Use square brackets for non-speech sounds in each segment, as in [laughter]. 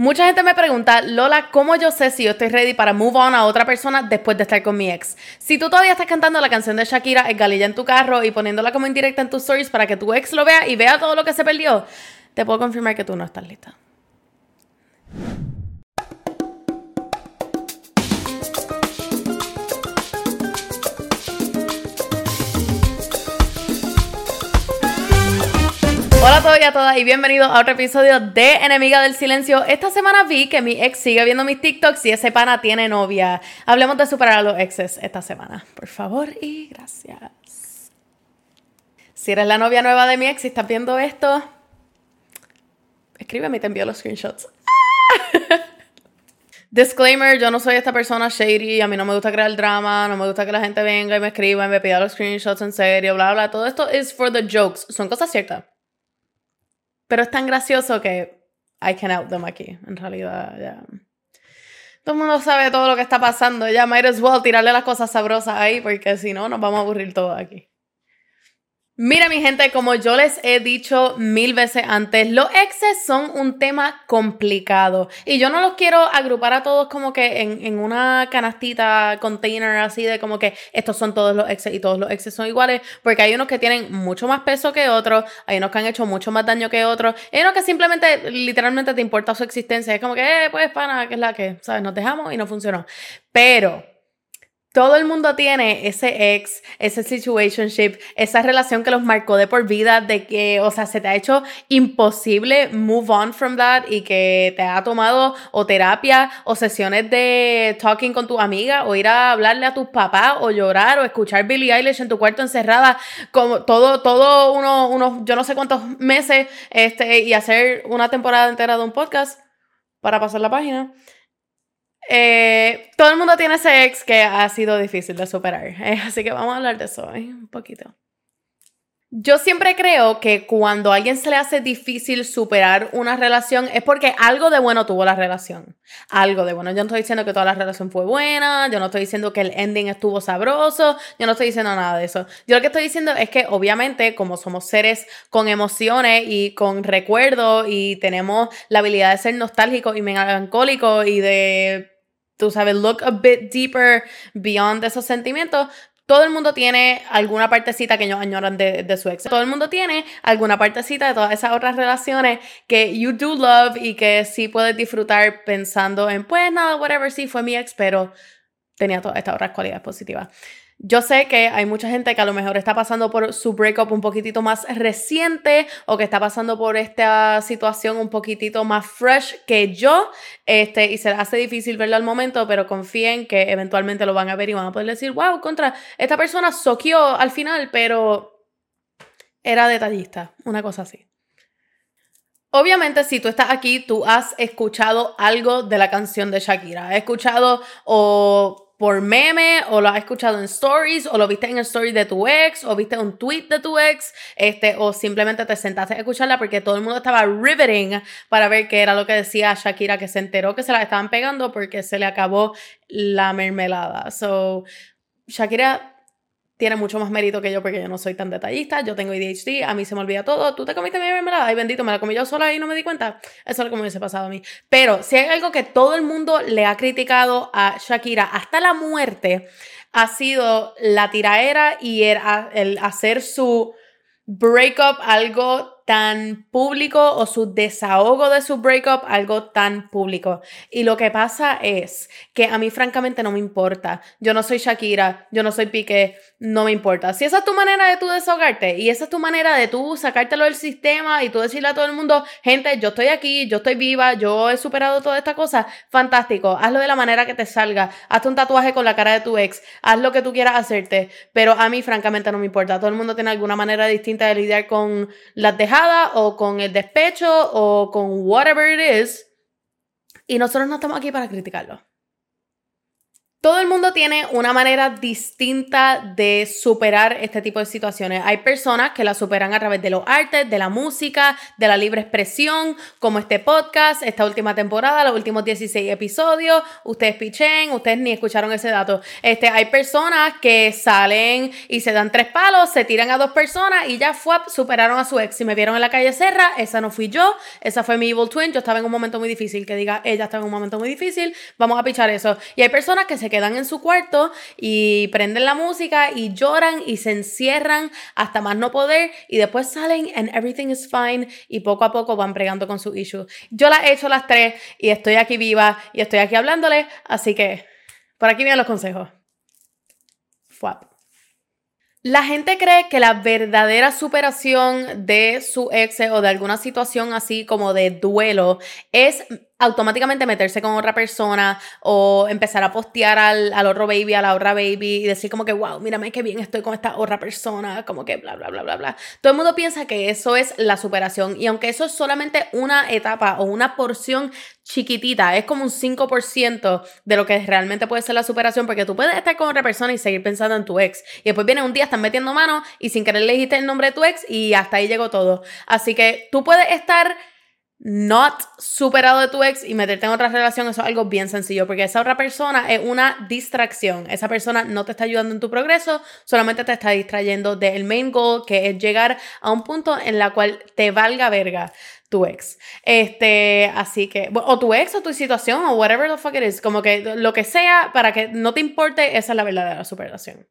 Mucha gente me pregunta, Lola, ¿cómo yo sé si yo estoy ready para move on a otra persona después de estar con mi ex? Si tú todavía estás cantando la canción de Shakira, el galilla en tu carro y poniéndola como indirecta en tus stories para que tu ex lo vea y vea todo lo que se perdió, te puedo confirmar que tú no estás lista. A todos y a todas y bienvenidos a otro episodio de Enemiga del Silencio. Esta semana vi que mi ex sigue viendo mis TikToks y ese pana tiene novia. Hablemos de superar a los exes esta semana. Por favor y gracias. Si eres la novia nueva de mi ex y estás viendo esto, escríbeme y te envío los screenshots. [laughs] Disclaimer, yo no soy esta persona shady, a mí no me gusta crear drama, no me gusta que la gente venga y me escriba y me pida los screenshots en serio, bla, bla. Todo esto es for the jokes, son cosas ciertas. Pero es tan gracioso que I can out them aquí, en realidad, ya. Todo el mundo sabe todo lo que está pasando, ya might as well tirarle las cosas sabrosas ahí, porque si no, nos vamos a aburrir todos aquí. Mira mi gente, como yo les he dicho mil veces antes, los exes son un tema complicado y yo no los quiero agrupar a todos como que en, en, una canastita, container así de como que estos son todos los exes y todos los exes son iguales, porque hay unos que tienen mucho más peso que otros, hay unos que han hecho mucho más daño que otros, hay unos que simplemente, literalmente te importa su existencia, es como que, eh, pues pana, que es la que, ¿sabes? Nos dejamos y no funcionó. Pero todo el mundo tiene ese ex, ese situationship, esa relación que los marcó de por vida, de que, o sea, se te ha hecho imposible move on from that y que te ha tomado o terapia o sesiones de talking con tu amiga o ir a hablarle a tus papás o llorar o escuchar Billie Eilish en tu cuarto encerrada como todo, todo uno, unos, yo no sé cuántos meses este, y hacer una temporada entera de un podcast para pasar la página. Eh, todo el mundo tiene ese ex que ha sido difícil de superar. [laughs] Así que vamos a hablar de eso eh, un poquito. Yo siempre creo que cuando a alguien se le hace difícil superar una relación es porque algo de bueno tuvo la relación. Algo de bueno. Yo no estoy diciendo que toda la relación fue buena, yo no estoy diciendo que el ending estuvo sabroso, yo no estoy diciendo nada de eso. Yo lo que estoy diciendo es que obviamente como somos seres con emociones y con recuerdos y tenemos la habilidad de ser nostálgicos y melancólicos y de tú sabes, look a bit deeper beyond esos sentimientos, todo el mundo tiene alguna partecita que ellos añoran de, de, su ex. Todo el mundo tiene alguna partecita de todas esas otras relaciones que you do love y que sí puedes disfrutar pensando en, pues nada, whatever, sí fue mi ex, pero tenía todas estas otras cualidades positivas. Yo sé que hay mucha gente que a lo mejor está pasando por su breakup un poquitito más reciente o que está pasando por esta situación un poquitito más fresh que yo, este, y se hace difícil verlo al momento, pero confíen que eventualmente lo van a ver y van a poder decir, wow, contra, esta persona soqueó al final, pero era detallista, una cosa así. Obviamente, si tú estás aquí, tú has escuchado algo de la canción de Shakira. Has escuchado o por meme o lo has escuchado en stories o lo viste en el story de tu ex o viste un tweet de tu ex este o simplemente te sentaste a escucharla porque todo el mundo estaba riveting para ver qué era lo que decía Shakira que se enteró que se la estaban pegando porque se le acabó la mermelada. So Shakira tiene mucho más mérito que yo porque yo no soy tan detallista, yo tengo ADHD, a mí se me olvida todo, tú te comiste mi mermelada, ay bendito, me la comí yo sola y no me di cuenta, eso es lo que me hubiese pasado a mí. Pero si hay algo que todo el mundo le ha criticado a Shakira hasta la muerte, ha sido la tiraera y el, el hacer su breakup algo tan público o su desahogo de su breakup algo tan público. Y lo que pasa es que a mí francamente no me importa. Yo no soy Shakira, yo no soy Piqué, no me importa. Si esa es tu manera de tú desahogarte y esa es tu manera de tú sacártelo del sistema y tú decirle a todo el mundo, gente, yo estoy aquí, yo estoy viva, yo he superado toda esta cosa, fantástico. Hazlo de la manera que te salga. Hazte un tatuaje con la cara de tu ex. Haz lo que tú quieras hacerte. Pero a mí francamente no me importa. Todo el mundo tiene alguna manera distinta de lidiar con las dejadas o con el despecho o con whatever it is. Y nosotros no estamos aquí para criticarlo. Todo el mundo tiene una manera distinta de superar este tipo de situaciones. Hay personas que la superan a través de los artes, de la música, de la libre expresión, como este podcast, esta última temporada, los últimos 16 episodios. Ustedes pichen, ustedes ni escucharon ese dato. Este, hay personas que salen y se dan tres palos, se tiran a dos personas y ya fue, superaron a su ex. Si me vieron en la calle Serra, esa no fui yo, esa fue mi evil twin. Yo estaba en un momento muy difícil, que diga, ella estaba en un momento muy difícil, vamos a pichar eso. Y hay personas que se quedan en su cuarto y prenden la música y lloran y se encierran hasta más no poder y después salen and everything is fine y poco a poco van bregando con su issue. Yo las he hecho las tres y estoy aquí viva y estoy aquí hablándole, así que por aquí vienen los consejos. Fuap. La gente cree que la verdadera superación de su ex o de alguna situación así como de duelo es automáticamente meterse con otra persona o empezar a postear al, al, otro baby, a la otra baby y decir como que, wow, mírame qué bien estoy con esta otra persona, como que bla, bla, bla, bla, bla. Todo el mundo piensa que eso es la superación y aunque eso es solamente una etapa o una porción chiquitita, es como un 5% de lo que realmente puede ser la superación, porque tú puedes estar con otra persona y seguir pensando en tu ex. Y después viene un día, están metiendo mano y sin querer le dijiste el nombre de tu ex y hasta ahí llegó todo. Así que tú puedes estar not superado de tu ex y meterte en otra relación, eso es algo bien sencillo, porque esa otra persona es una distracción. Esa persona no te está ayudando en tu progreso, solamente te está distrayendo del main goal, que es llegar a un punto en la cual te valga verga tu ex. Este, así que, o tu ex o tu situación o whatever the fuck it is, como que lo que sea para que no te importe, esa es la verdadera superación.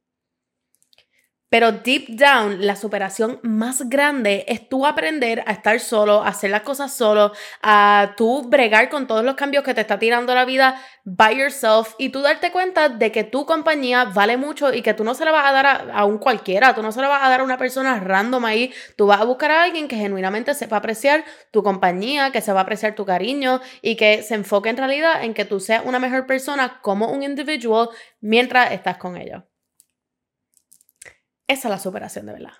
Pero deep down, la superación más grande es tú aprender a estar solo, a hacer las cosas solo, a tú bregar con todos los cambios que te está tirando la vida by yourself y tú darte cuenta de que tu compañía vale mucho y que tú no se la vas a dar a, un cualquiera, tú no se la vas a dar a una persona random ahí, tú vas a buscar a alguien que genuinamente sepa apreciar tu compañía, que sepa apreciar tu cariño y que se enfoque en realidad en que tú seas una mejor persona como un individual mientras estás con ellos. Esa es la superación de verdad.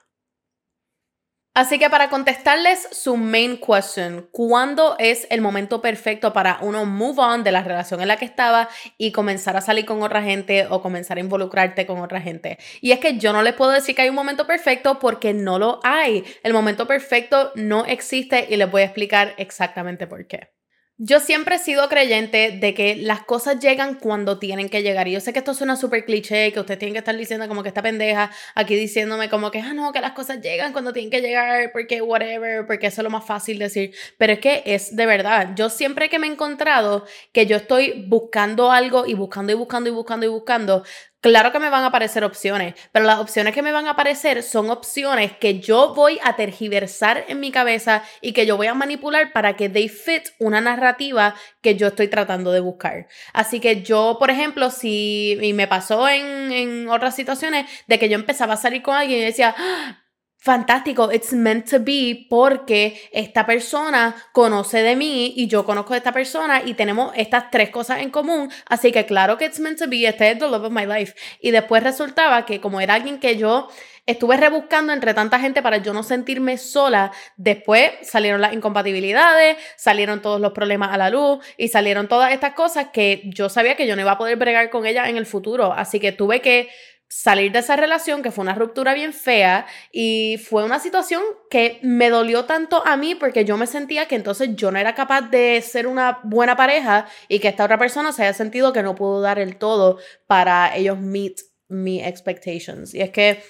Así que para contestarles su main question, ¿cuándo es el momento perfecto para uno move on de la relación en la que estaba y comenzar a salir con otra gente o comenzar a involucrarte con otra gente? Y es que yo no les puedo decir que hay un momento perfecto porque no lo hay. El momento perfecto no existe y les voy a explicar exactamente por qué. Yo siempre he sido creyente de que las cosas llegan cuando tienen que llegar. Y yo sé que esto suena súper cliché, que ustedes tienen que estar diciendo como que esta pendeja aquí diciéndome como que, ah, no, que las cosas llegan cuando tienen que llegar, porque whatever, porque eso es lo más fácil decir. Pero es que es de verdad. Yo siempre que me he encontrado que yo estoy buscando algo y buscando y buscando y buscando y buscando, Claro que me van a aparecer opciones, pero las opciones que me van a aparecer son opciones que yo voy a tergiversar en mi cabeza y que yo voy a manipular para que they fit una narrativa que yo estoy tratando de buscar. Así que yo, por ejemplo, si me pasó en, en otras situaciones de que yo empezaba a salir con alguien y decía, ¡Ah! Fantástico, it's meant to be porque esta persona conoce de mí y yo conozco de esta persona y tenemos estas tres cosas en común, así que claro que it's meant to be, este es the love of my life. Y después resultaba que como era alguien que yo estuve rebuscando entre tanta gente para yo no sentirme sola, después salieron las incompatibilidades, salieron todos los problemas a la luz y salieron todas estas cosas que yo sabía que yo no iba a poder bregar con ella en el futuro, así que tuve que salir de esa relación, que fue una ruptura bien fea y fue una situación que me dolió tanto a mí porque yo me sentía que entonces yo no era capaz de ser una buena pareja y que esta otra persona se haya sentido que no pudo dar el todo para ellos meet mi expectations. Y es que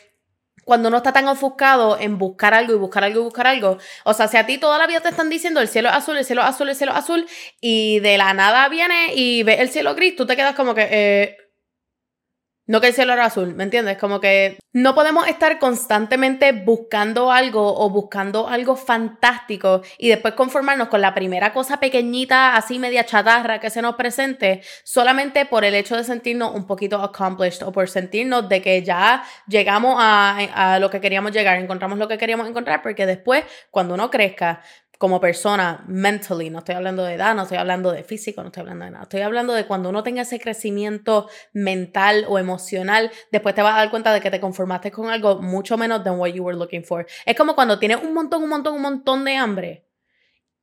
cuando uno está tan ofuscado en buscar algo y buscar algo y buscar algo, o sea, si a ti toda la vida te están diciendo el cielo es azul, el cielo azul, el cielo es azul, y de la nada viene y ve el cielo gris, tú te quedas como que, eh, no que el cielo era azul, ¿me entiendes? Como que no podemos estar constantemente buscando algo o buscando algo fantástico y después conformarnos con la primera cosa pequeñita, así media chatarra que se nos presente, solamente por el hecho de sentirnos un poquito accomplished o por sentirnos de que ya llegamos a, a lo que queríamos llegar, encontramos lo que queríamos encontrar, porque después, cuando uno crezca, como persona, mentally, no estoy hablando de edad, no estoy hablando de físico, no estoy hablando de nada, estoy hablando de cuando uno tenga ese crecimiento mental o emocional, después te vas a dar cuenta de que te conformaste con algo mucho menos than what you were looking for. Es como cuando tienes un montón, un montón, un montón de hambre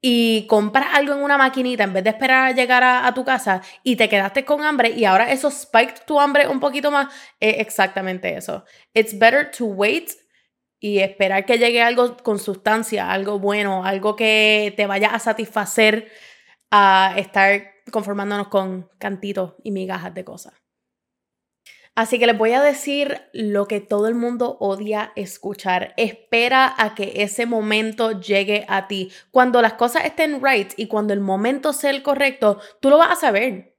y compras algo en una maquinita en vez de esperar a llegar a, tu casa y te quedaste con hambre y ahora eso spiked tu hambre un poquito más, es exactamente eso. It's better to wait y esperar que llegue algo con sustancia, algo bueno, algo que te vaya a satisfacer a estar conformándonos con cantitos y migajas de cosas. Así que les voy a decir lo que todo el mundo odia escuchar. Espera a que ese momento llegue a ti. Cuando las cosas estén right y cuando el momento sea el correcto, tú lo vas a saber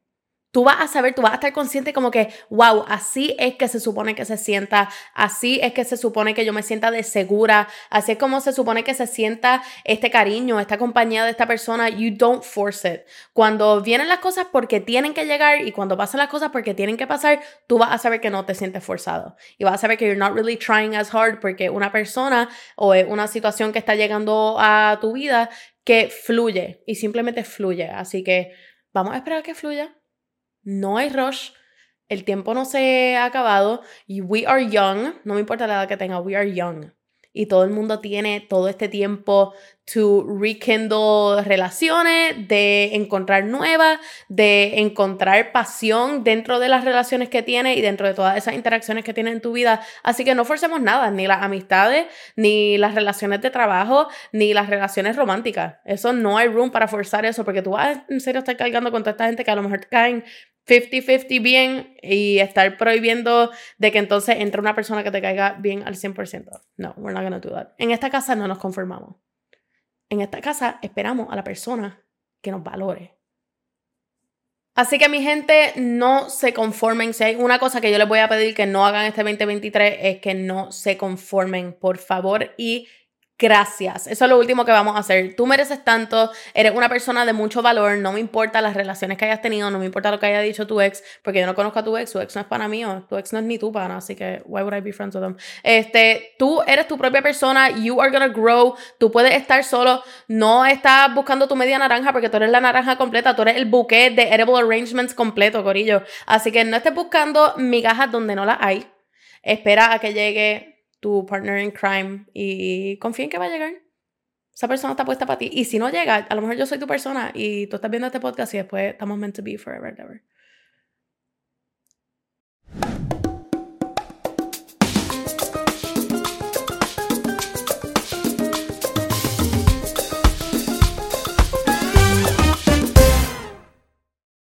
tú vas a saber, tú vas a estar consciente como que, wow, así es que se supone que se sienta, así es que se supone que yo me sienta de segura, así es como se supone que se sienta este cariño, esta compañía de esta persona. You don't force it. Cuando vienen las cosas porque tienen que llegar y cuando pasan las cosas porque tienen que pasar, tú vas a saber que no te sientes forzado y vas a saber que you're not really trying as hard porque una persona o una situación que está llegando a tu vida que fluye y simplemente fluye. Así que vamos a esperar que fluya no hay rush, el tiempo no se ha acabado y we are young, no me importa la edad que tenga, we are young. Y todo el mundo tiene todo este tiempo to rekindle relaciones, de encontrar nuevas, de encontrar pasión dentro de las relaciones que tiene y dentro de todas esas interacciones que tiene en tu vida. Así que no forcemos nada, ni las amistades, ni las relaciones de trabajo, ni las relaciones románticas. Eso no hay room para forzar eso, porque tú vas en serio a estar cargando con toda esta gente que a lo mejor caen 50-50 bien y estar prohibiendo de que entonces entre una persona que te caiga bien al 100%. No, we're not gonna do that. En esta casa no nos conformamos. En esta casa esperamos a la persona que nos valore. Así que mi gente, no se conformen. Si hay una cosa que yo les voy a pedir que no hagan este 2023 es que no se conformen, por favor, y Gracias. Eso es lo último que vamos a hacer. Tú mereces tanto, eres una persona de mucho valor, no me importa las relaciones que hayas tenido, no me importa lo que haya dicho tu ex, porque yo no conozco a tu ex, tu ex no es para mí, tu ex no es ni tu pana, así que why would I be friends with them? Este, tú eres tu propia persona, you are gonna grow, tú puedes estar solo, no estás buscando tu media naranja porque tú eres la naranja completa, tú eres el bouquet de edible arrangements completo, corillo. Así que no estés buscando migajas donde no las hay. Espera a que llegue tu partner in crime y confía en que va a llegar. Esa persona está puesta para ti. Y si no llega, a lo mejor yo soy tu persona y tú estás viendo este podcast y después estamos meant to be forever, ever.